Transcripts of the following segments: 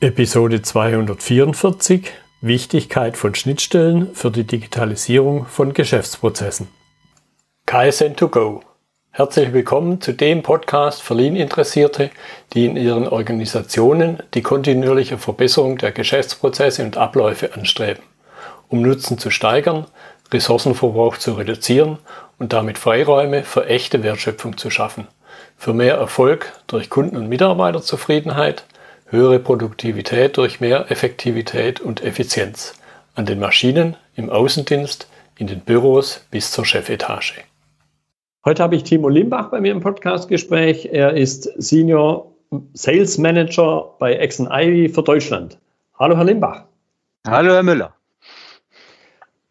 Episode 244 Wichtigkeit von Schnittstellen für die Digitalisierung von Geschäftsprozessen. KSN2Go. Herzlich willkommen zu dem Podcast für Lean-Interessierte, die in ihren Organisationen die kontinuierliche Verbesserung der Geschäftsprozesse und Abläufe anstreben, um Nutzen zu steigern, Ressourcenverbrauch zu reduzieren und damit Freiräume für echte Wertschöpfung zu schaffen, für mehr Erfolg durch Kunden- und Mitarbeiterzufriedenheit – höhere Produktivität durch mehr Effektivität und Effizienz an den Maschinen, im Außendienst, in den Büros bis zur Chefetage. Heute habe ich Timo Limbach bei mir im Podcastgespräch. Er ist Senior Sales Manager bei Exxon Ivy für Deutschland. Hallo, Herr Limbach. Hallo, Herr Müller.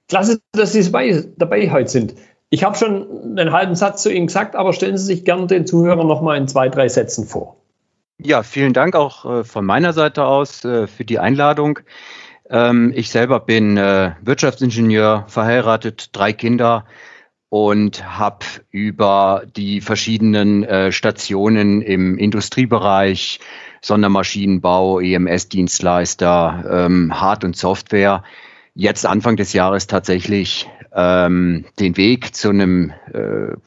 Klasse, dass Sie dabei, dabei heute sind. Ich habe schon einen halben Satz zu Ihnen gesagt, aber stellen Sie sich gerne den Zuhörern noch mal in zwei, drei Sätzen vor. Ja, vielen Dank auch äh, von meiner Seite aus äh, für die Einladung. Ähm, ich selber bin äh, Wirtschaftsingenieur, verheiratet, drei Kinder und habe über die verschiedenen Stationen im Industriebereich, Sondermaschinenbau, EMS-Dienstleister, ähm, Hard- und Software jetzt Anfang des Jahres tatsächlich ähm, den Weg zu einem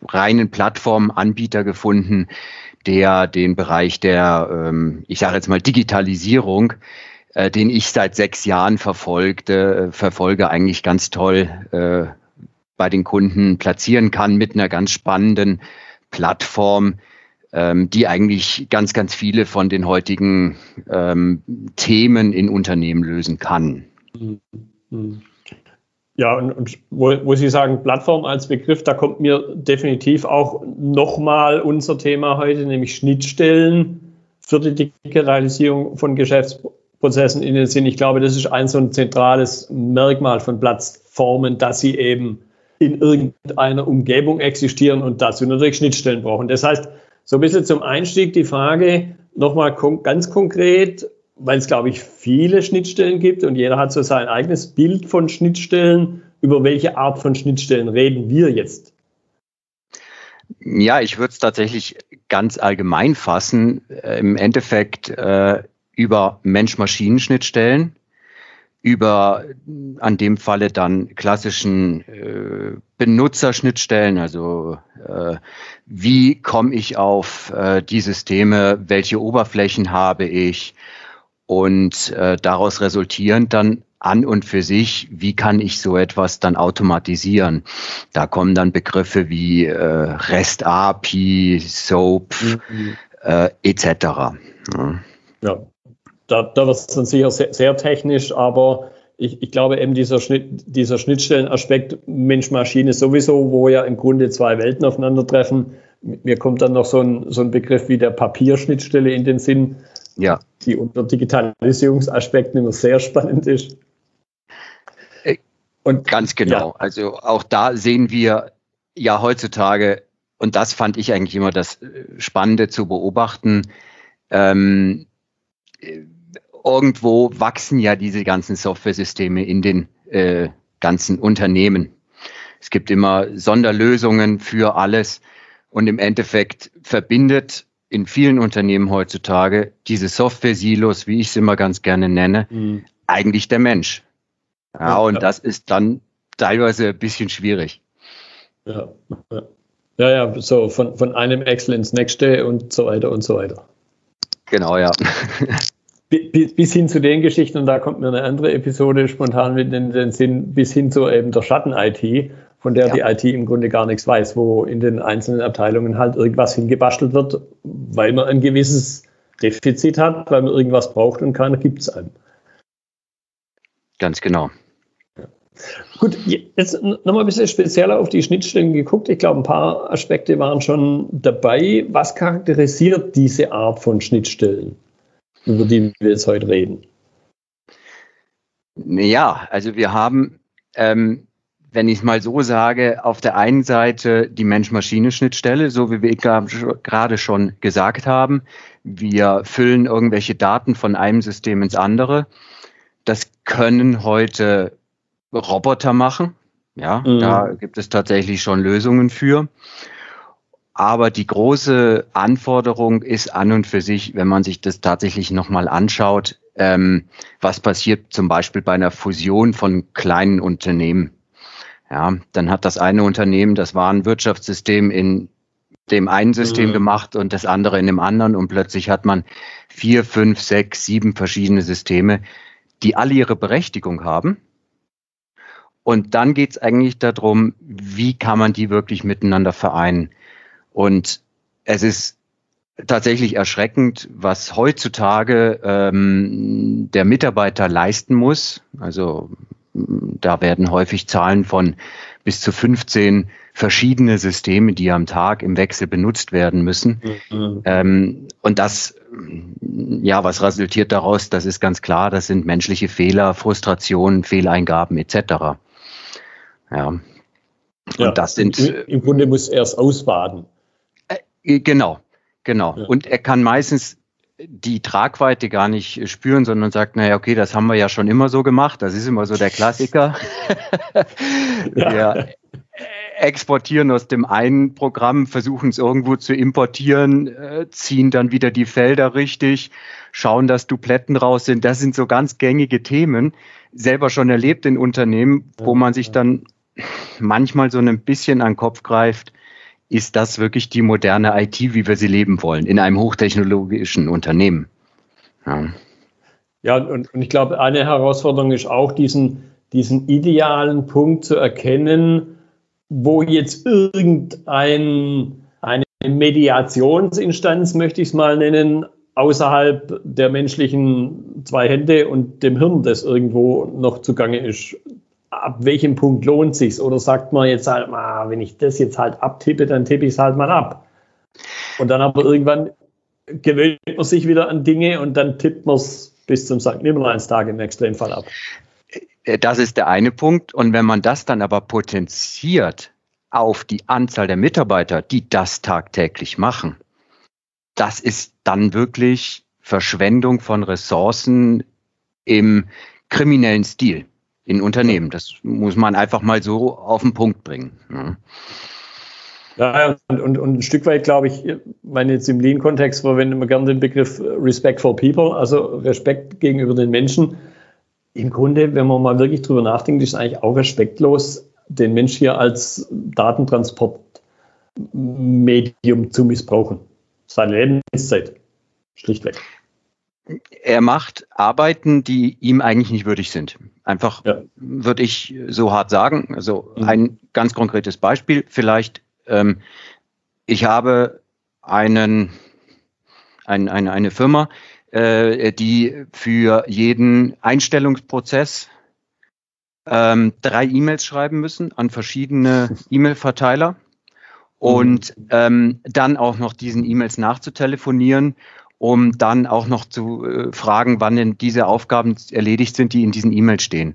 reinen Plattformanbieter gefunden, der den Bereich der, ähm, ich sage jetzt mal, Digitalisierung, äh, den ich seit sechs Jahren verfolgte, äh, verfolge, eigentlich ganz toll äh, bei den Kunden platzieren kann mit einer ganz spannenden Plattform, ähm, die eigentlich ganz, ganz viele von den heutigen ähm, Themen in Unternehmen lösen kann. Mhm. Ja, und, und wo, wo, Sie sagen Plattform als Begriff, da kommt mir definitiv auch nochmal unser Thema heute, nämlich Schnittstellen für die Digitalisierung von Geschäftsprozessen in den Sinn. Ich glaube, das ist ein so ein zentrales Merkmal von Plattformen, dass sie eben in irgendeiner Umgebung existieren und dazu natürlich Schnittstellen brauchen. Das heißt, so ein bisschen zum Einstieg die Frage nochmal kon ganz konkret, weil es, glaube ich, viele Schnittstellen gibt und jeder hat so sein eigenes Bild von Schnittstellen. Über welche Art von Schnittstellen reden wir jetzt? Ja, ich würde es tatsächlich ganz allgemein fassen. Äh, Im Endeffekt äh, über Mensch-Maschinen-Schnittstellen, über an dem Falle dann klassischen äh, Benutzerschnittstellen, also äh, wie komme ich auf äh, die Systeme, welche Oberflächen habe ich, und äh, daraus resultierend dann an und für sich, wie kann ich so etwas dann automatisieren? Da kommen dann Begriffe wie äh, REST API, SOAP mhm. äh, etc. Ja. ja, da, da wird es dann sicher sehr, sehr technisch, aber ich, ich, glaube eben dieser, Schnitt, dieser Schnittstellenaspekt Mensch-Maschine sowieso, wo ja im Grunde zwei Welten aufeinandertreffen. Mir kommt dann noch so ein, so ein Begriff wie der Papierschnittstelle in den Sinn, ja. die unter Digitalisierungsaspekten immer sehr spannend ist. Äh, und ganz genau. Ja. Also auch da sehen wir ja heutzutage, und das fand ich eigentlich immer das äh, Spannende zu beobachten, ähm, äh, irgendwo wachsen ja diese ganzen Softwaresysteme in den äh, ganzen Unternehmen. Es gibt immer Sonderlösungen für alles und im Endeffekt verbindet in vielen Unternehmen heutzutage diese Software-Silos, wie ich sie immer ganz gerne nenne, mhm. eigentlich der Mensch. Ja, ja, und das ist dann teilweise ein bisschen schwierig. Ja, ja. ja, ja so von, von einem Excel ins nächste und so weiter und so weiter. Genau, ja. bis hin zu den Geschichten, und da kommt mir eine andere Episode spontan mit in den Sinn, bis hin zu eben der Schatten-IT, von der ja. die IT im Grunde gar nichts weiß, wo in den einzelnen Abteilungen halt irgendwas hingebastelt wird, weil man ein gewisses Defizit hat, weil man irgendwas braucht und keiner gibt es einem. Ganz genau. Gut, jetzt nochmal ein bisschen spezieller auf die Schnittstellen geguckt. Ich glaube, ein paar Aspekte waren schon dabei. Was charakterisiert diese Art von Schnittstellen, über die wir jetzt heute reden? Ja, also wir haben ähm, wenn ich es mal so sage, auf der einen Seite die Mensch-Maschine-Schnittstelle, so wie wir gerade schon gesagt haben. Wir füllen irgendwelche Daten von einem System ins andere. Das können heute Roboter machen. Ja, mhm. da gibt es tatsächlich schon Lösungen für. aber die große Anforderung ist an und für sich, wenn man sich das tatsächlich nochmal anschaut, ähm, was passiert zum Beispiel bei einer Fusion von kleinen Unternehmen. Ja, dann hat das eine Unternehmen das Warenwirtschaftssystem in dem einen System mhm. gemacht und das andere in dem anderen und plötzlich hat man vier, fünf, sechs, sieben verschiedene Systeme, die alle ihre Berechtigung haben. Und dann geht es eigentlich darum, wie kann man die wirklich miteinander vereinen. Und es ist tatsächlich erschreckend, was heutzutage ähm, der Mitarbeiter leisten muss. Also da werden häufig Zahlen von bis zu 15 verschiedene Systeme, die am Tag im Wechsel benutzt werden müssen. Mhm. Ähm, und das, ja, was resultiert daraus? Das ist ganz klar, das sind menschliche Fehler, Frustrationen, Fehleingaben etc. Ja. Und ja, das sind. Im Grunde muss er es ausbaden. Äh, genau, genau. Ja. Und er kann meistens die Tragweite gar nicht spüren, sondern sagt, naja, okay, das haben wir ja schon immer so gemacht. Das ist immer so der Klassiker. ja. Wir exportieren aus dem einen Programm, versuchen es irgendwo zu importieren, äh, ziehen dann wieder die Felder richtig, schauen, dass Dupletten raus sind. Das sind so ganz gängige Themen, selber schon erlebt in Unternehmen, wo man sich dann manchmal so ein bisschen an den Kopf greift ist das wirklich die moderne IT, wie wir sie leben wollen, in einem hochtechnologischen Unternehmen. Ja, ja und, und ich glaube, eine Herausforderung ist auch, diesen, diesen idealen Punkt zu erkennen, wo jetzt irgendein eine Mediationsinstanz, möchte ich es mal nennen, außerhalb der menschlichen zwei Hände und dem Hirn, das irgendwo noch zugange ist, ab welchem Punkt lohnt sich's? Oder sagt man jetzt halt, ah, wenn ich das jetzt halt abtippe, dann tippe ich es halt mal ab. Und dann aber irgendwann gewöhnt man sich wieder an Dinge und dann tippt man es bis zum St. Nimmerleinstag im Extremfall ab. Äh, das ist der eine Punkt. Und wenn man das dann aber potenziert auf die Anzahl der Mitarbeiter, die das tagtäglich machen, das ist dann wirklich Verschwendung von Ressourcen im kriminellen Stil in Unternehmen. Das muss man einfach mal so auf den Punkt bringen. Ne? Ja, und, und, und ein Stück weit, glaube ich, meine jetzt im Lean-Kontext verwenden wir gerne den Begriff Respect for People, also Respekt gegenüber den Menschen. Im Grunde, wenn man mal wirklich drüber nachdenkt, ist eigentlich auch respektlos, den Mensch hier als Datentransportmedium zu missbrauchen. Seine Lebenszeit. Schlichtweg er macht Arbeiten, die ihm eigentlich nicht würdig sind. Einfach ja. würde ich so hart sagen. Also mhm. ein ganz konkretes Beispiel vielleicht. Ähm, ich habe einen, ein, eine, eine Firma, äh, die für jeden Einstellungsprozess ähm, drei E-Mails schreiben müssen an verschiedene E-Mail-Verteiler und mhm. ähm, dann auch noch diesen E-Mails nachzutelefonieren um dann auch noch zu äh, fragen, wann denn diese Aufgaben erledigt sind, die in diesen E-Mails stehen.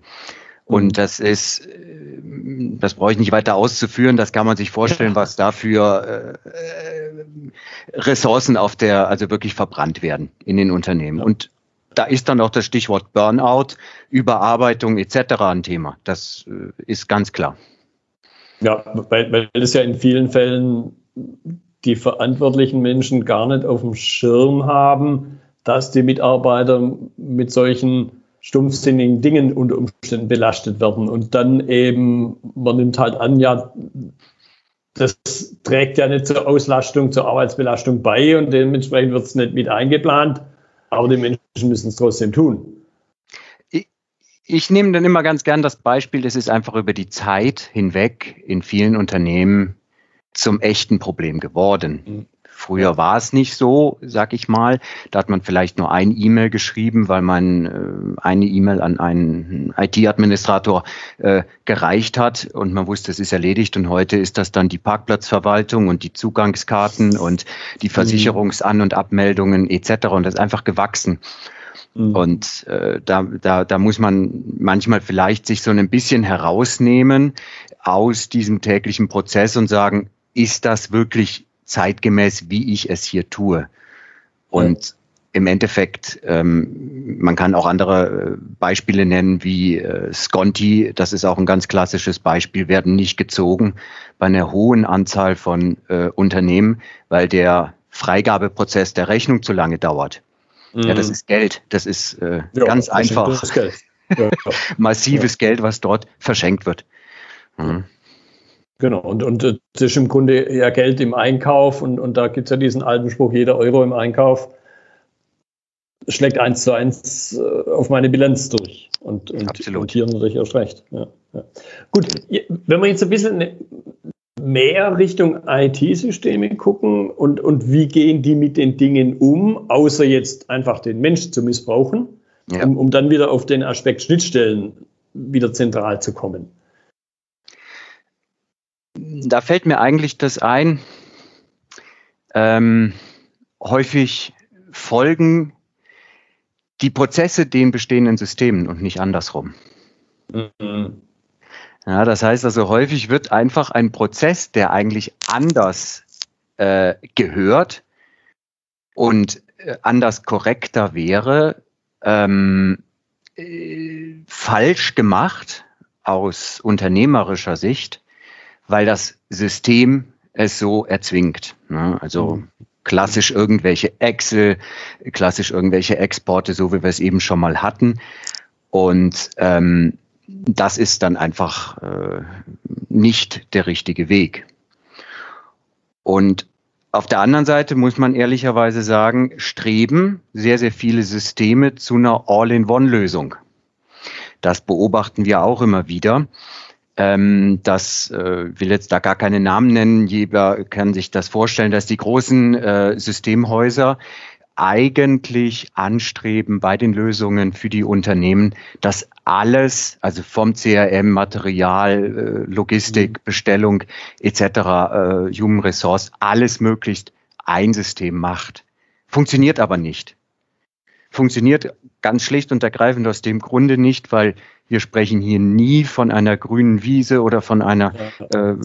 Und mhm. das ist, äh, das brauche ich nicht weiter auszuführen, das kann man sich vorstellen, was dafür äh, äh, Ressourcen auf der, also wirklich verbrannt werden in den Unternehmen. Und da ist dann auch das Stichwort Burnout, Überarbeitung etc. ein Thema. Das äh, ist ganz klar. Ja, weil, weil es ja in vielen Fällen die verantwortlichen Menschen gar nicht auf dem Schirm haben, dass die Mitarbeiter mit solchen stumpfsinnigen Dingen unter Umständen belastet werden. Und dann eben, man nimmt halt an, ja, das trägt ja nicht zur Auslastung, zur Arbeitsbelastung bei und dementsprechend wird es nicht mit eingeplant, aber die Menschen müssen es trotzdem tun. Ich, nehme dann immer ganz gern das Beispiel, das ist einfach über die Zeit hinweg in vielen Unternehmen zum echten Problem geworden. Mhm. Früher war es nicht so, sag ich mal. Da hat man vielleicht nur ein E-Mail geschrieben, weil man äh, eine E-Mail an einen IT-Administrator äh, gereicht hat und man wusste, es ist erledigt. Und heute ist das dann die Parkplatzverwaltung und die Zugangskarten und die mhm. Versicherungsan- und Abmeldungen etc. Und das ist einfach gewachsen. Mhm. Und äh, da, da, da muss man manchmal vielleicht sich so ein bisschen herausnehmen aus diesem täglichen Prozess und sagen, ist das wirklich zeitgemäß, wie ich es hier tue? Und ja. im Endeffekt, ähm, man kann auch andere Beispiele nennen wie Sconti, das ist auch ein ganz klassisches Beispiel, werden nicht gezogen bei einer hohen Anzahl von Unternehmen, weil der Freigabeprozess der Rechnung zu lange dauert. Mhm. Ja, das mhm. ist Geld. Das ist äh, ja, ganz einfach. Geld. Ja, Massives Geld, was dort verschenkt wird. Mhm. Genau, und, und das ist im Grunde ja Geld im Einkauf und, und da gibt es ja diesen alten Spruch, jeder Euro im Einkauf schlägt eins zu eins äh, auf meine Bilanz durch. Und, und, und hier natürlich erst recht. Ja, ja. Gut, wenn wir jetzt ein bisschen ne, mehr Richtung IT-Systeme gucken und, und wie gehen die mit den Dingen um, außer jetzt einfach den Mensch zu missbrauchen, ja. um, um dann wieder auf den Aspekt Schnittstellen wieder zentral zu kommen. Da fällt mir eigentlich das ein, ähm, häufig folgen die Prozesse den bestehenden Systemen und nicht andersrum. Mhm. Ja, das heißt also, häufig wird einfach ein Prozess, der eigentlich anders äh, gehört und äh, anders korrekter wäre, ähm, äh, falsch gemacht aus unternehmerischer Sicht, weil das System es so erzwingt. Ne? Also mhm. klassisch irgendwelche Excel, klassisch irgendwelche Exporte, so wie wir es eben schon mal hatten. Und ähm, das ist dann einfach äh, nicht der richtige Weg. Und auf der anderen Seite muss man ehrlicherweise sagen, streben sehr, sehr viele Systeme zu einer All-in-One-Lösung. Das beobachten wir auch immer wieder. Ähm, das äh, will jetzt da gar keine Namen nennen. Jeder kann sich das vorstellen, dass die großen äh, Systemhäuser eigentlich anstreben bei den Lösungen für die Unternehmen, dass alles, also vom CRM, Material, äh, Logistik, mhm. Bestellung etc., äh, Human Resource, alles möglichst ein System macht. Funktioniert aber nicht. Funktioniert ganz schlicht und ergreifend aus dem Grunde nicht, weil wir sprechen hier nie von einer grünen Wiese oder von einer äh,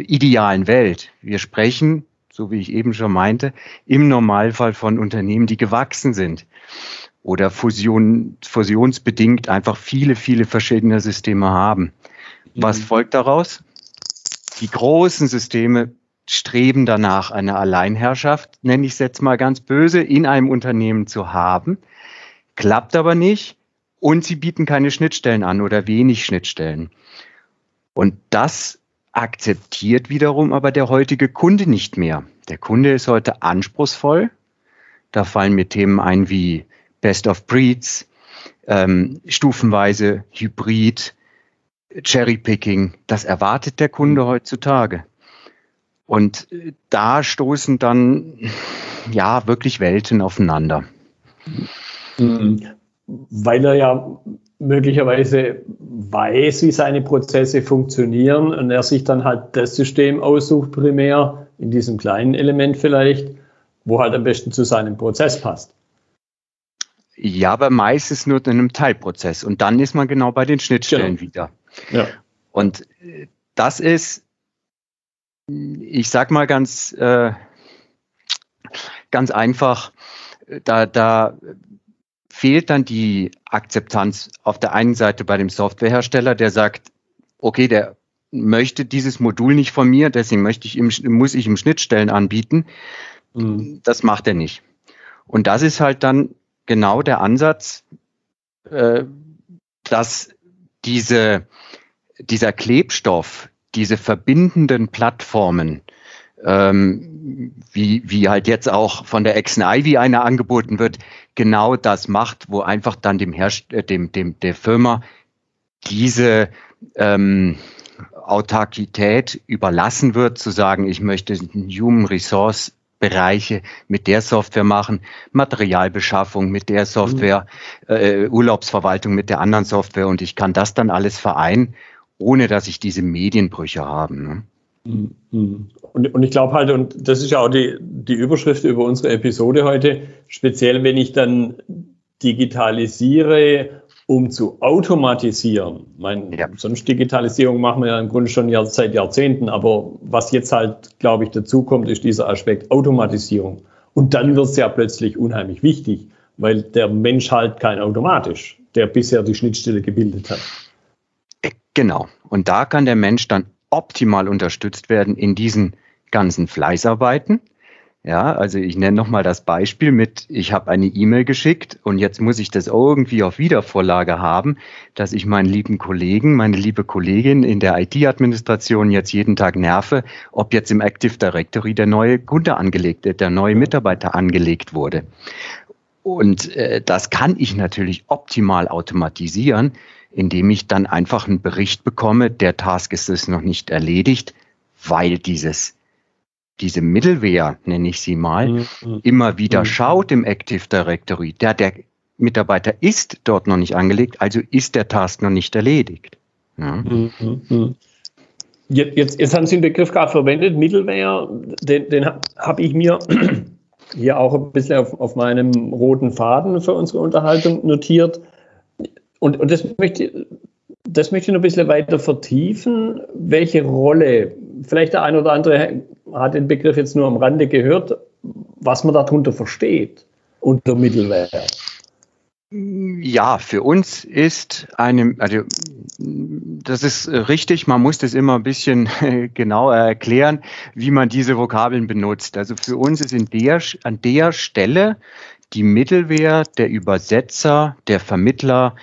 idealen Welt. Wir sprechen so wie ich eben schon meinte, im Normalfall von Unternehmen, die gewachsen sind oder Fusion, fusionsbedingt einfach viele, viele verschiedene Systeme haben. Was mhm. folgt daraus? Die großen Systeme streben danach, eine Alleinherrschaft, nenne ich es jetzt mal ganz böse, in einem Unternehmen zu haben, klappt aber nicht und sie bieten keine Schnittstellen an oder wenig Schnittstellen. Und das akzeptiert wiederum aber der heutige Kunde nicht mehr. Der Kunde ist heute anspruchsvoll. Da fallen mir Themen ein wie Best of Breeds, ähm, stufenweise Hybrid, Cherrypicking. Das erwartet der Kunde heutzutage. Und äh, da stoßen dann ja wirklich Welten aufeinander. Weil er ja möglicherweise weiß, wie seine Prozesse funktionieren und er sich dann halt das System aussucht primär, in diesem kleinen Element vielleicht, wo halt am besten zu seinem Prozess passt. Ja, aber meistens nur in einem Teilprozess und dann ist man genau bei den Schnittstellen genau. wieder. Ja. Und äh, das ist, ich sag mal ganz, äh, ganz einfach, da, da fehlt dann die Akzeptanz auf der einen Seite bei dem Softwarehersteller, der sagt, okay, der möchte dieses Modul nicht von mir, deswegen möchte ich ihm, muss ich ihm Schnittstellen anbieten. Mhm. Das macht er nicht. Und das ist halt dann genau der Ansatz, äh, dass diese, dieser Klebstoff, diese verbindenden Plattformen, ähm, wie, wie halt jetzt auch von der Exen Ivy eine angeboten wird, genau das macht, wo einfach dann dem Herst äh, dem, dem, der Firma diese ähm, Autarkität überlassen wird, zu sagen, ich möchte Human Resource Bereiche mit der Software machen, Materialbeschaffung mit der Software, mhm. äh, Urlaubsverwaltung mit der anderen Software und ich kann das dann alles vereinen, ohne dass ich diese Medienbrüche habe. Ne? Und, und ich glaube halt, und das ist ja auch die, die Überschrift über unsere Episode heute, speziell wenn ich dann digitalisiere, um zu automatisieren. Mein, ja. Sonst Digitalisierung machen wir ja im Grunde schon seit Jahrzehnten, aber was jetzt halt, glaube ich, dazu kommt, ist dieser Aspekt Automatisierung. Und dann wird es ja plötzlich unheimlich wichtig, weil der Mensch halt kein automatisch, der bisher die Schnittstelle gebildet hat. Genau. Und da kann der Mensch dann optimal unterstützt werden in diesen ganzen Fleißarbeiten. Ja, also ich nenne nochmal das Beispiel mit, ich habe eine E-Mail geschickt und jetzt muss ich das irgendwie auf Wiedervorlage haben, dass ich meinen lieben Kollegen, meine liebe Kollegin in der IT-Administration jetzt jeden Tag nerve, ob jetzt im Active Directory der neue Kunde angelegt, der neue Mitarbeiter angelegt wurde. Und äh, das kann ich natürlich optimal automatisieren, indem ich dann einfach einen Bericht bekomme, der Task ist es noch nicht erledigt, weil dieses diese Middleware, nenne ich sie mal, mhm. immer wieder mhm. schaut im Active Directory, der, der Mitarbeiter ist dort noch nicht angelegt, also ist der Task noch nicht erledigt. Ja. Mhm. mhm. Jetzt, jetzt haben Sie den Begriff gerade verwendet, Middleware, den, den habe ich mir hier auch ein bisschen auf, auf meinem roten Faden für unsere Unterhaltung notiert. Und, und das, möchte, das möchte ich noch ein bisschen weiter vertiefen. Welche Rolle, vielleicht der ein oder andere hat den Begriff jetzt nur am Rande gehört, was man darunter versteht unter Mittelware. Ja, für uns ist eine, also das ist richtig, man muss das immer ein bisschen genauer erklären, wie man diese Vokabeln benutzt. Also für uns ist in der, an der Stelle die Mittelwehr, der Übersetzer, der Vermittler,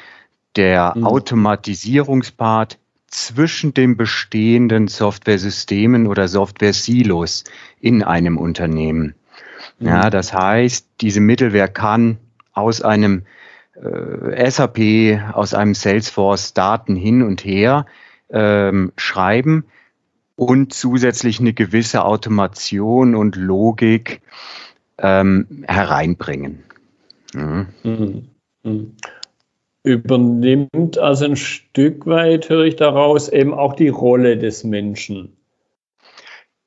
der mhm. Automatisierungspart zwischen den bestehenden Software-Systemen oder Software-Silos in einem Unternehmen. Mhm. Ja, das heißt, diese Mittelwehr kann aus einem äh, SAP, aus einem Salesforce Daten hin und her ähm, schreiben und zusätzlich eine gewisse Automation und Logik ähm, hereinbringen. Mhm. Mhm übernimmt also ein Stück weit, höre ich daraus, eben auch die Rolle des Menschen.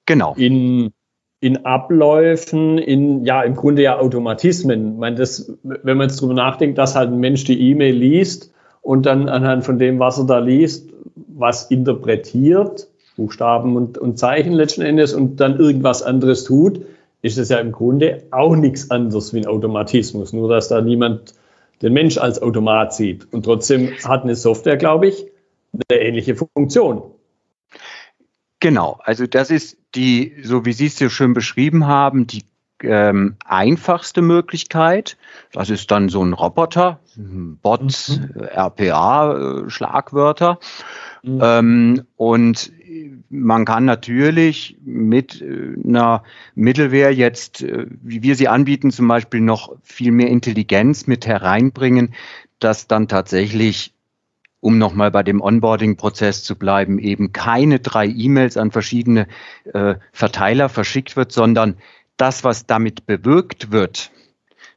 Genau. In, in Abläufen, in ja im Grunde ja Automatismen. Ich meine, das, wenn man jetzt drüber nachdenkt, dass halt ein Mensch die E-Mail liest und dann anhand von dem, was er da liest, was interpretiert, Buchstaben und, und Zeichen letzten Endes und dann irgendwas anderes tut, ist es ja im Grunde auch nichts anderes wie ein Automatismus. Nur dass da niemand den Mensch als Automat sieht. Und trotzdem hat eine Software, glaube ich, eine ähnliche Funktion. Genau, also das ist die, so wie Sie es so schön beschrieben haben, die ähm, einfachste Möglichkeit. Das ist dann so ein Roboter, Bots, mhm. RPA, äh, Schlagwörter. Mhm. Ähm, und man kann natürlich mit äh, einer Mittelwehr jetzt, äh, wie wir sie anbieten, zum Beispiel noch viel mehr Intelligenz mit hereinbringen, dass dann tatsächlich um nochmal bei dem Onboarding-Prozess zu bleiben, eben keine drei E-Mails an verschiedene äh, Verteiler verschickt wird, sondern das, was damit bewirkt wird,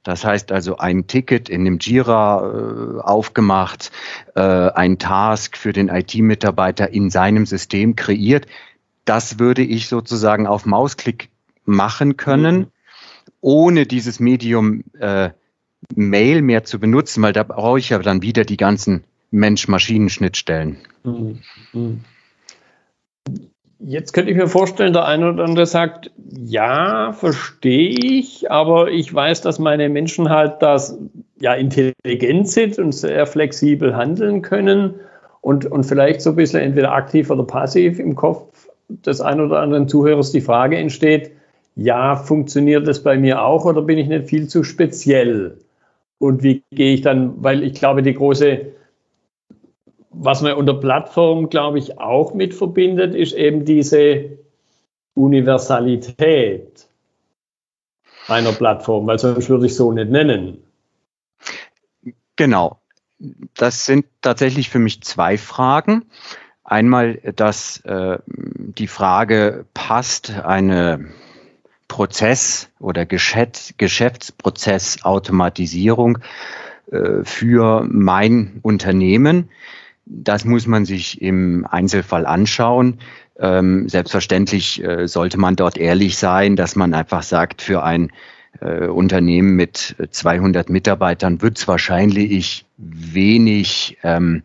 das heißt also ein Ticket in dem Jira äh, aufgemacht, äh, ein Task für den IT-Mitarbeiter in seinem System kreiert. Das würde ich sozusagen auf Mausklick machen können, mhm. ohne dieses Medium äh, Mail mehr zu benutzen, weil da brauche ich ja dann wieder die ganzen Mensch-Maschinen-Schnittstellen. Mhm. Mhm. Jetzt könnte ich mir vorstellen, der eine oder andere sagt, ja, verstehe ich, aber ich weiß, dass meine Menschen halt das ja intelligent sind und sehr flexibel handeln können und, und vielleicht so ein bisschen entweder aktiv oder passiv im Kopf des einen oder anderen Zuhörers die Frage entsteht, ja, funktioniert das bei mir auch oder bin ich nicht viel zu speziell? Und wie gehe ich dann, weil ich glaube, die große was man unter Plattform, glaube ich, auch mit verbindet, ist eben diese Universalität einer Plattform, weil sonst würde ich so nicht nennen. Genau. Das sind tatsächlich für mich zwei Fragen. Einmal, dass äh, die Frage, passt eine Prozess- oder Geschäfts Geschäftsprozessautomatisierung äh, für mein Unternehmen? Das muss man sich im Einzelfall anschauen. Ähm, selbstverständlich äh, sollte man dort ehrlich sein, dass man einfach sagt, für ein äh, Unternehmen mit 200 Mitarbeitern wird es wahrscheinlich wenig ähm,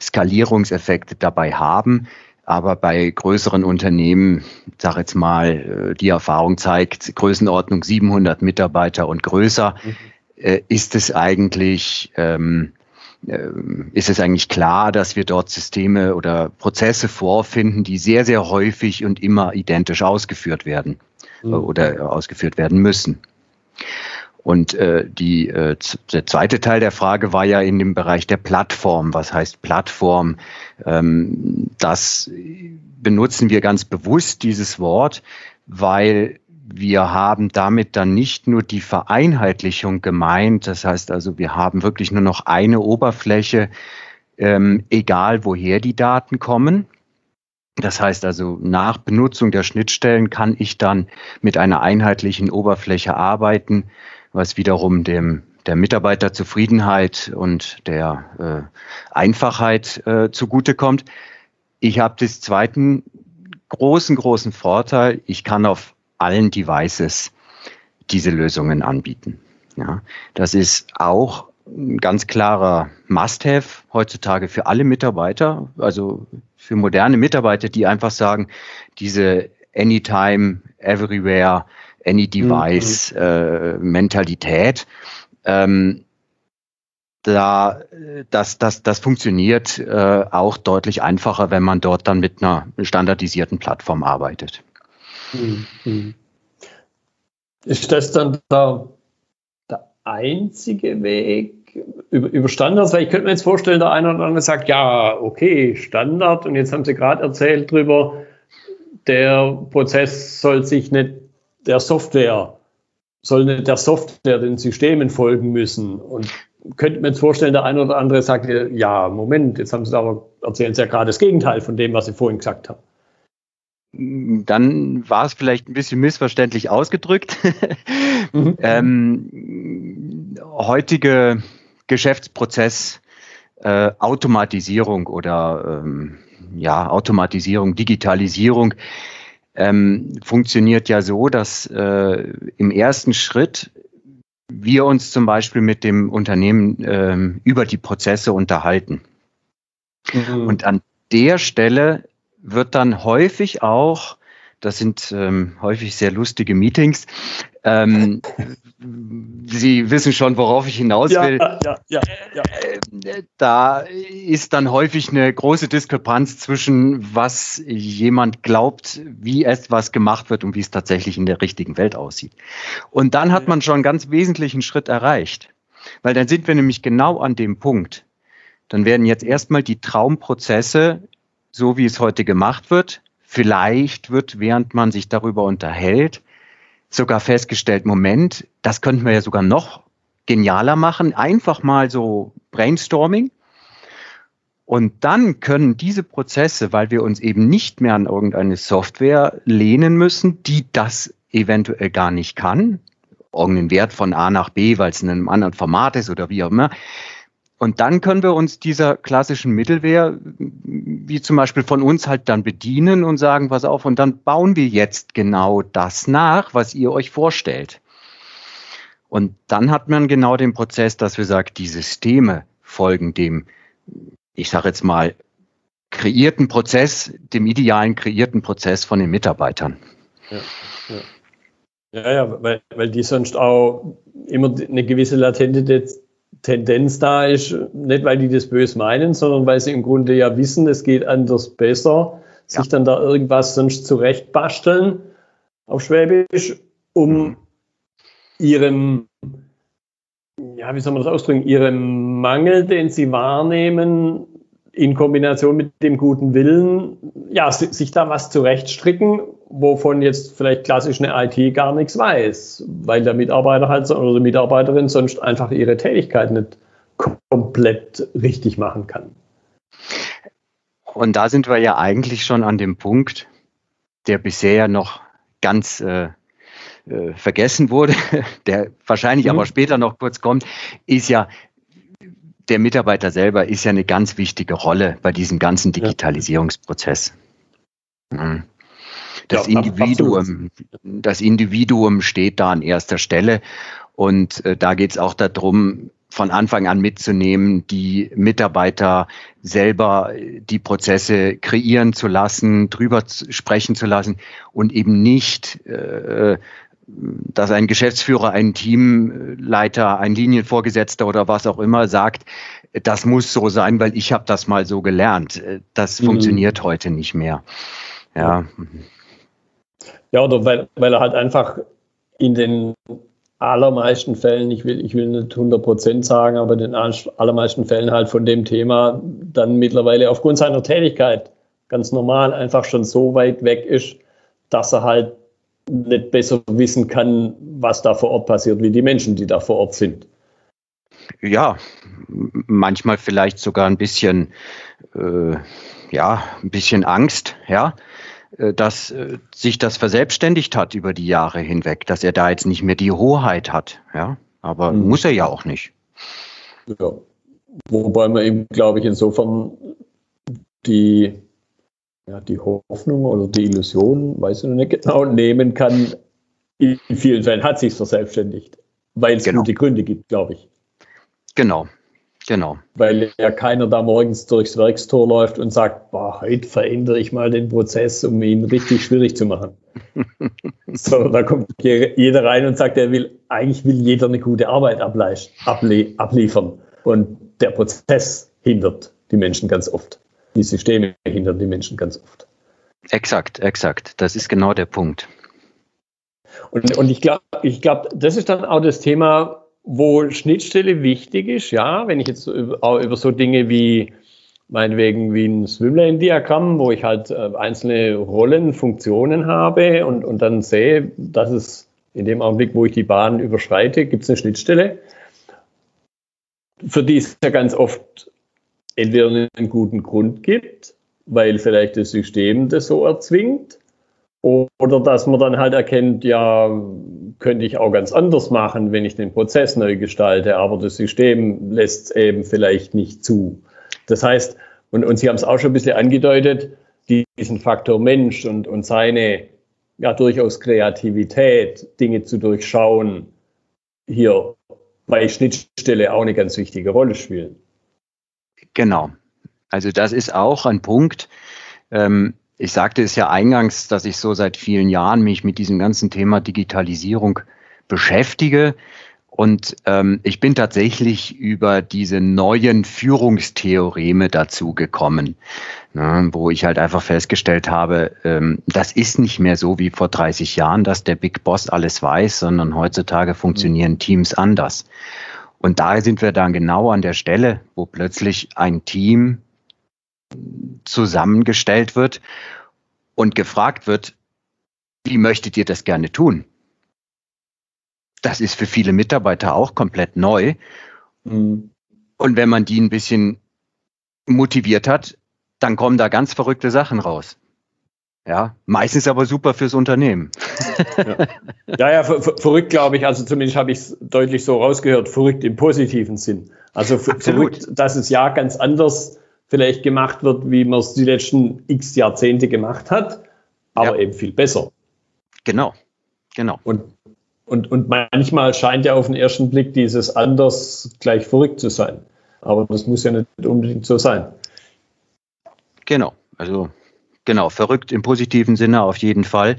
Skalierungseffekte dabei haben. Aber bei größeren Unternehmen, sag jetzt mal, äh, die Erfahrung zeigt, Größenordnung 700 Mitarbeiter und größer, mhm äh, ist es eigentlich ähm, äh, ist es eigentlich klar, dass wir dort Systeme oder Prozesse vorfinden, die sehr, sehr häufig und immer identisch ausgeführt werden mhm. oder ausgeführt werden müssen. Und äh, die, äh, der zweite Teil der Frage war ja in dem Bereich der Plattform. Was heißt Plattform? Ähm, das benutzen wir ganz bewusst, dieses Wort, weil wir haben damit dann nicht nur die Vereinheitlichung gemeint, das heißt also, wir haben wirklich nur noch eine Oberfläche, ähm, egal woher die Daten kommen. Das heißt also, nach Benutzung der Schnittstellen kann ich dann mit einer einheitlichen Oberfläche arbeiten, was wiederum dem der Mitarbeiterzufriedenheit und der äh, Einfachheit äh, zugutekommt. Ich habe das zweiten großen, großen Vorteil, ich kann auf allen Devices diese Lösungen anbieten. Ja, das ist auch ein ganz klarer Must-have heutzutage für alle Mitarbeiter, also für moderne Mitarbeiter, die einfach sagen, diese Anytime, Everywhere, Any Device mhm. äh, Mentalität, ähm, da, das, das, das funktioniert äh, auch deutlich einfacher, wenn man dort dann mit einer standardisierten Plattform arbeitet. Mhm. Ist das dann der, der einzige Weg über, über Standards? Weil ich könnte mir jetzt vorstellen, der eine oder andere sagt, ja, okay, Standard. Und jetzt haben Sie gerade erzählt drüber, der Prozess soll sich nicht der Software, soll nicht der Software den Systemen folgen müssen. Und könnte mir jetzt vorstellen, der eine oder andere sagt, ja, Moment, jetzt haben Sie aber erzählen Sie ja gerade das Gegenteil von dem, was Sie vorhin gesagt haben dann war es vielleicht ein bisschen missverständlich ausgedrückt. mhm. ähm, heutige Geschäftsprozess äh, Automatisierung oder ähm, ja Automatisierung, Digitalisierung ähm, funktioniert ja so, dass äh, im ersten Schritt wir uns zum Beispiel mit dem Unternehmen ähm, über die Prozesse unterhalten. Mhm. Und an der Stelle wird dann häufig auch, das sind ähm, häufig sehr lustige Meetings, ähm, Sie wissen schon, worauf ich hinaus will. Ja, ja, ja, ja. Äh, da ist dann häufig eine große Diskrepanz zwischen, was jemand glaubt, wie etwas gemacht wird und wie es tatsächlich in der richtigen Welt aussieht. Und dann hat man schon einen ganz wesentlichen Schritt erreicht. Weil dann sind wir nämlich genau an dem Punkt. Dann werden jetzt erstmal die Traumprozesse so wie es heute gemacht wird. Vielleicht wird, während man sich darüber unterhält, sogar festgestellt, Moment, das könnten wir ja sogar noch genialer machen. Einfach mal so Brainstorming. Und dann können diese Prozesse, weil wir uns eben nicht mehr an irgendeine Software lehnen müssen, die das eventuell gar nicht kann, irgendeinen Wert von A nach B, weil es in einem anderen Format ist oder wie auch immer, und dann können wir uns dieser klassischen Mittelwehr, wie zum Beispiel von uns halt dann bedienen und sagen, pass auf, und dann bauen wir jetzt genau das nach, was ihr euch vorstellt. Und dann hat man genau den Prozess, dass wir sagen, die Systeme folgen dem, ich sage jetzt mal, kreierten Prozess, dem idealen kreierten Prozess von den Mitarbeitern. Ja, ja. Ja, ja, weil, weil die sonst auch immer eine gewisse latente Tendenz da ist, nicht weil die das böse meinen, sondern weil sie im Grunde ja wissen, es geht anders besser, ja. sich dann da irgendwas sonst zurechtbasteln auf Schwäbisch, um mhm. ihrem, ja, wie soll man das ausdrücken, ihrem Mangel, den sie wahrnehmen, in Kombination mit dem guten Willen, ja, sich da was zurechtstricken, wovon jetzt vielleicht klassisch eine IT gar nichts weiß, weil der Mitarbeiter halt oder die Mitarbeiterin sonst einfach ihre Tätigkeit nicht komplett richtig machen kann. Und da sind wir ja eigentlich schon an dem Punkt, der bisher ja noch ganz äh, äh, vergessen wurde, der wahrscheinlich mhm. aber später noch kurz kommt, ist ja, der Mitarbeiter selber ist ja eine ganz wichtige Rolle bei diesem ganzen Digitalisierungsprozess. Mhm. Das, ja, Individuum, das Individuum steht da an erster Stelle. Und äh, da geht es auch darum, von Anfang an mitzunehmen, die Mitarbeiter selber die Prozesse kreieren zu lassen, drüber sprechen zu lassen und eben nicht äh, dass ein Geschäftsführer, ein Teamleiter, ein Linienvorgesetzter oder was auch immer sagt, das muss so sein, weil ich habe das mal so gelernt. Das mhm. funktioniert heute nicht mehr. Ja. Ja, oder weil, weil er halt einfach in den allermeisten Fällen, ich will, ich will nicht 100 Prozent sagen, aber in den allermeisten Fällen halt von dem Thema dann mittlerweile aufgrund seiner Tätigkeit ganz normal einfach schon so weit weg ist, dass er halt nicht besser wissen kann, was da vor Ort passiert, wie die Menschen, die da vor Ort sind. Ja, manchmal vielleicht sogar ein bisschen, äh, ja, ein bisschen Angst, ja, dass äh, sich das verselbstständigt hat über die Jahre hinweg, dass er da jetzt nicht mehr die Hoheit hat. Ja, aber mhm. muss er ja auch nicht. Ja. Wobei man ihm, glaube ich, insofern die, ja, die Hoffnung oder die Illusion, weiß ich noch nicht genau, nehmen kann. In vielen Fällen hat sich verselbstständigt, weil es genau. gute Gründe gibt, glaube ich. Genau, Genau. Weil ja keiner da morgens durchs Werkstor läuft und sagt, boah, heute verändere ich mal den Prozess, um ihn richtig schwierig zu machen. so, da kommt jeder rein und sagt, er will, eigentlich will jeder eine gute Arbeit abliefern. Und der Prozess hindert die Menschen ganz oft. Die Systeme hindern die Menschen ganz oft. Exakt, exakt. Das ist genau der Punkt. Und, und ich glaube, ich glaub, das ist dann auch das Thema, wo Schnittstelle wichtig ist, ja, wenn ich jetzt auch über so Dinge wie meinetwegen wie ein Swimlane-Diagramm, wo ich halt äh, einzelne Rollen, Funktionen habe und, und dann sehe, dass es in dem Augenblick, wo ich die Bahn überschreite, gibt es eine Schnittstelle, für die es ja ganz oft entweder einen guten Grund gibt, weil vielleicht das System das so erzwingt, oder dass man dann halt erkennt, ja, könnte ich auch ganz anders machen, wenn ich den Prozess neu gestalte, aber das System lässt es eben vielleicht nicht zu. Das heißt, und, und Sie haben es auch schon ein bisschen angedeutet, diesen Faktor Mensch und, und seine ja durchaus Kreativität, Dinge zu durchschauen, hier bei Schnittstelle auch eine ganz wichtige Rolle spielen. Genau. Also das ist auch ein Punkt, ähm, ich sagte es ja eingangs, dass ich so seit vielen Jahren mich mit diesem ganzen Thema Digitalisierung beschäftige. Und ähm, ich bin tatsächlich über diese neuen Führungstheoreme dazu gekommen, ne, wo ich halt einfach festgestellt habe, ähm, das ist nicht mehr so wie vor 30 Jahren, dass der Big Boss alles weiß, sondern heutzutage funktionieren mhm. Teams anders. Und da sind wir dann genau an der Stelle, wo plötzlich ein Team zusammengestellt wird und gefragt wird, wie möchtet ihr das gerne tun? Das ist für viele Mitarbeiter auch komplett neu. Mhm. Und wenn man die ein bisschen motiviert hat, dann kommen da ganz verrückte Sachen raus. Ja, meistens aber super fürs Unternehmen. Ja, ja, ja ver verrückt glaube ich, also zumindest habe ich es deutlich so rausgehört, verrückt im positiven Sinn. Also verrückt, dass es ja ganz anders vielleicht gemacht wird, wie man es die letzten x Jahrzehnte gemacht hat, aber ja. eben viel besser. Genau, genau. Und, und, und manchmal scheint ja auf den ersten Blick dieses anders gleich verrückt zu sein. Aber das muss ja nicht unbedingt so sein. Genau, also genau, verrückt im positiven Sinne auf jeden Fall.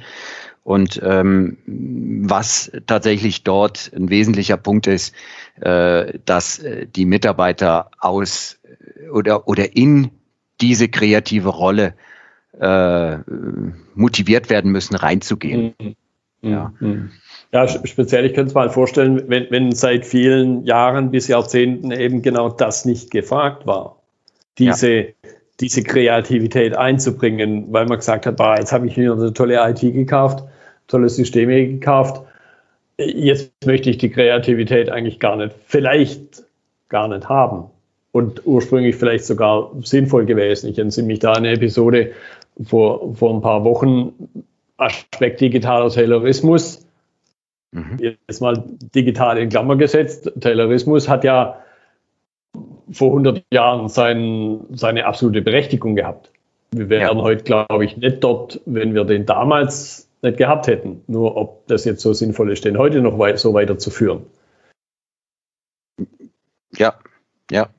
Und ähm, was tatsächlich dort ein wesentlicher Punkt ist, äh, dass äh, die Mitarbeiter aus oder, oder in diese kreative Rolle äh, motiviert werden müssen, reinzugehen. Mhm. Ja. Mhm. ja, speziell, ich könnte es mal vorstellen, wenn, wenn seit vielen Jahren bis Jahrzehnten eben genau das nicht gefragt war, diese, ja. diese Kreativität einzubringen, weil man gesagt hat, bah, jetzt habe ich mir eine tolle IT gekauft, tolle Systeme gekauft, jetzt möchte ich die Kreativität eigentlich gar nicht, vielleicht gar nicht haben und ursprünglich vielleicht sogar sinnvoll gewesen. Ich entsinne mich da an eine Episode vor, vor ein paar Wochen, Aspekt digitaler Taylorismus. Mhm. Jetzt mal digital in Klammer gesetzt. Taylorismus hat ja vor 100 Jahren sein, seine absolute Berechtigung gehabt. Wir wären ja. heute, glaube ich, nicht dort, wenn wir den damals nicht gehabt hätten. Nur ob das jetzt so sinnvoll ist, den heute noch weit, so weiterzuführen. Ja, ja.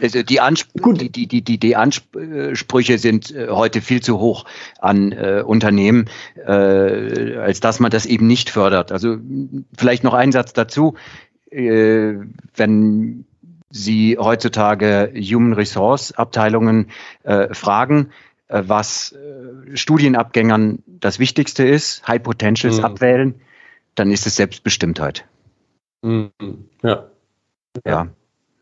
Also die, Ansp die, die, die, die Ansprüche sind äh, heute viel zu hoch an äh, Unternehmen, äh, als dass man das eben nicht fördert. Also vielleicht noch ein Satz dazu. Äh, wenn Sie heutzutage Human Resource Abteilungen äh, fragen, äh, was äh, Studienabgängern das Wichtigste ist, High Potentials mhm. abwählen, dann ist es Selbstbestimmtheit. Mhm. Ja. Ja.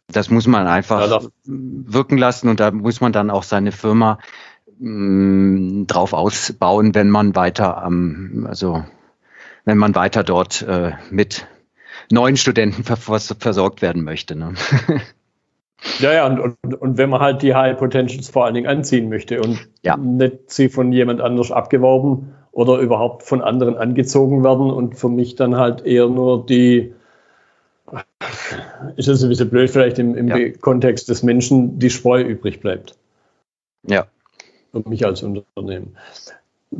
Das muss man einfach ja, wirken lassen und da muss man dann auch seine Firma mh, mm, drauf ausbauen, wenn man weiter am, also wenn man weiter dort äh, mit neuen Studenten versorgt werden möchte. Ne? Ja, ja, und, und, und wenn man halt die High Potentials vor allen Dingen anziehen möchte und ja. nicht sie von jemand anders abgeworben oder überhaupt von anderen angezogen werden und für mich dann halt eher nur die, ist das ein bisschen blöd vielleicht im, im ja. Kontext des Menschen, die Spreu übrig bleibt. Ja. Für mich als Unternehmen.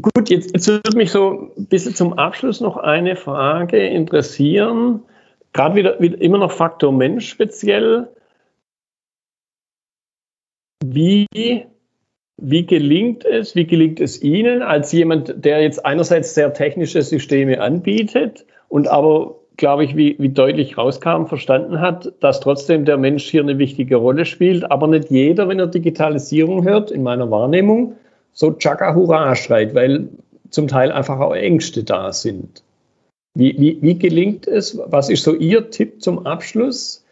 Gut, jetzt, jetzt würde mich so ein bisschen zum Abschluss noch eine Frage interessieren. Gerade wieder, wieder immer noch Faktor Mensch speziell. Wie, wie gelingt es, wie gelingt es Ihnen als jemand, der jetzt einerseits sehr technische Systeme anbietet und aber, glaube ich, wie, wie deutlich rauskam, verstanden hat, dass trotzdem der Mensch hier eine wichtige Rolle spielt, aber nicht jeder, wenn er Digitalisierung hört, in meiner Wahrnehmung, so Chaka Hurra schreit, weil zum Teil einfach auch Ängste da sind. Wie, wie, wie gelingt es? Was ist so Ihr Tipp zum Abschluss?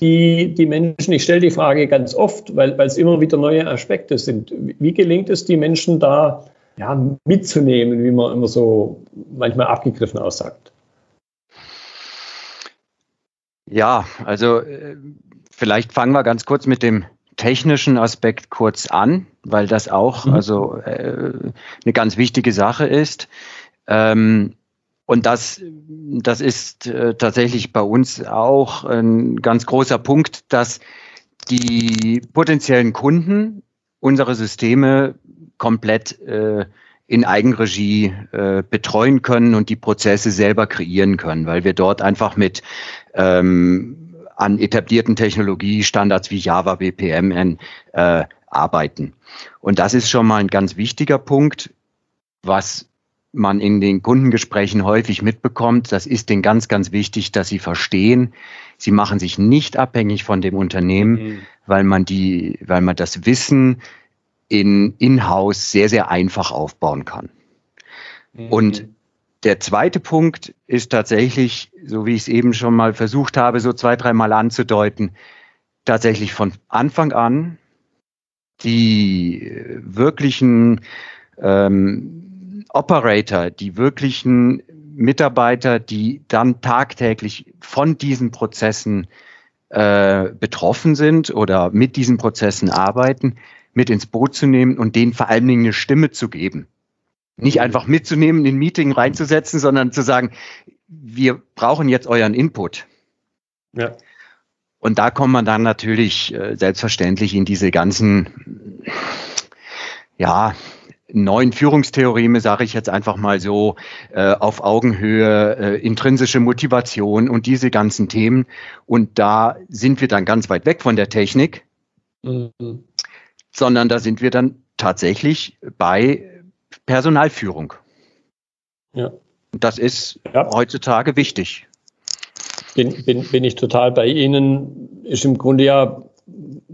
Die, die Menschen, ich stelle die Frage ganz oft, weil, es immer wieder neue Aspekte sind. Wie gelingt es, die Menschen da ja, mitzunehmen, wie man immer so manchmal abgegriffen aussagt? Ja, also äh, vielleicht fangen wir ganz kurz mit dem technischen Aspekt kurz an, weil das auch mhm. also äh, eine ganz wichtige Sache ist. Ähm, und das, das ist äh, tatsächlich bei uns auch ein ganz großer Punkt, dass die potenziellen Kunden unsere Systeme komplett äh, in Eigenregie äh, betreuen können und die Prozesse selber kreieren können, weil wir dort einfach mit ähm, an etablierten Technologiestandards wie Java, BPMN äh, arbeiten. Und das ist schon mal ein ganz wichtiger Punkt, was man in den Kundengesprächen häufig mitbekommt, das ist denen ganz, ganz wichtig, dass sie verstehen, sie machen sich nicht abhängig von dem Unternehmen, mhm. weil man die, weil man das Wissen in in-house sehr, sehr einfach aufbauen kann. Mhm. Und der zweite Punkt ist tatsächlich, so wie ich es eben schon mal versucht habe, so zwei, dreimal anzudeuten, tatsächlich von Anfang an die wirklichen ähm, Operator, die wirklichen Mitarbeiter, die dann tagtäglich von diesen Prozessen äh, betroffen sind oder mit diesen Prozessen arbeiten, mit ins Boot zu nehmen und denen vor allen Dingen eine Stimme zu geben. Nicht einfach mitzunehmen, in ein Meeting reinzusetzen, sondern zu sagen, wir brauchen jetzt euren Input. Ja. Und da kommt man dann natürlich äh, selbstverständlich in diese ganzen, ja, neuen Führungstheoreme, sage ich jetzt einfach mal so, äh, auf Augenhöhe, äh, intrinsische Motivation und diese ganzen Themen. Und da sind wir dann ganz weit weg von der Technik, mhm. sondern da sind wir dann tatsächlich bei Personalführung. Ja. Das ist ja. heutzutage wichtig. Bin, bin, bin ich total bei Ihnen. Ist im Grunde ja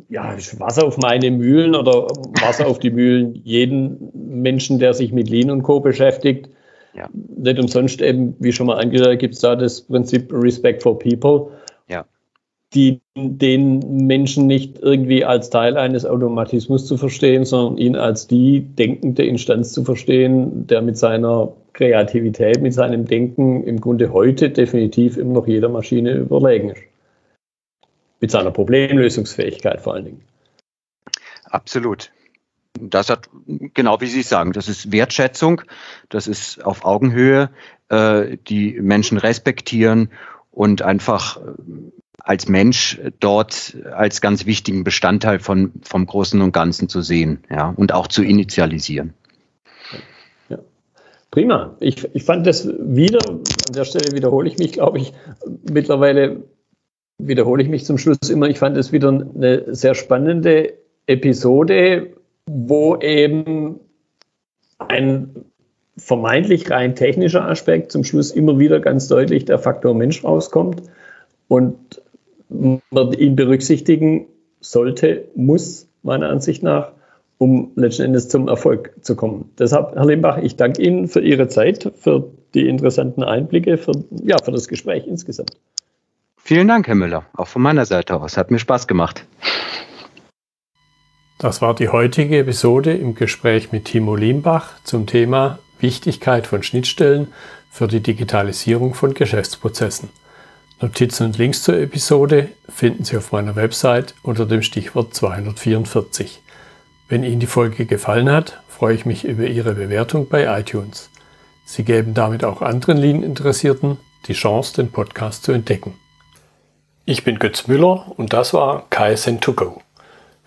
ja, Wasser auf meine Mühlen oder Wasser auf die Mühlen jeden Menschen, der sich mit Lean und Co. beschäftigt. Ja. Nicht umsonst eben, wie schon mal angedeutet, gibt es da das Prinzip Respect for People. Ja. Die, den Menschen nicht irgendwie als Teil eines Automatismus zu verstehen, sondern ihn als die denkende Instanz zu verstehen, der mit seiner Kreativität, mit seinem Denken im Grunde heute definitiv immer noch jeder Maschine überlegen ist mit seiner Problemlösungsfähigkeit vor allen Dingen. Absolut. Das hat, genau wie Sie sagen, das ist Wertschätzung, das ist auf Augenhöhe, äh, die Menschen respektieren und einfach äh, als Mensch dort als ganz wichtigen Bestandteil von, vom Großen und Ganzen zu sehen ja, und auch zu initialisieren. Ja. Prima. Ich, ich fand das wieder, an der Stelle wiederhole ich mich, glaube ich, mittlerweile wiederhole ich mich zum Schluss immer, ich fand es wieder eine sehr spannende Episode, wo eben ein vermeintlich rein technischer Aspekt zum Schluss immer wieder ganz deutlich der Faktor Mensch rauskommt und man ihn berücksichtigen sollte, muss, meiner Ansicht nach, um letzten Endes zum Erfolg zu kommen. Deshalb, Herr Limbach, ich danke Ihnen für Ihre Zeit, für die interessanten Einblicke, für, ja, für das Gespräch insgesamt. Vielen Dank, Herr Müller, auch von meiner Seite aus. Hat mir Spaß gemacht. Das war die heutige Episode im Gespräch mit Timo Limbach zum Thema Wichtigkeit von Schnittstellen für die Digitalisierung von Geschäftsprozessen. Notizen und Links zur Episode finden Sie auf meiner Website unter dem Stichwort 244. Wenn Ihnen die Folge gefallen hat, freue ich mich über Ihre Bewertung bei iTunes. Sie geben damit auch anderen Lean-Interessierten die Chance, den Podcast zu entdecken. Ich bin Götz Müller und das war KSN2Go.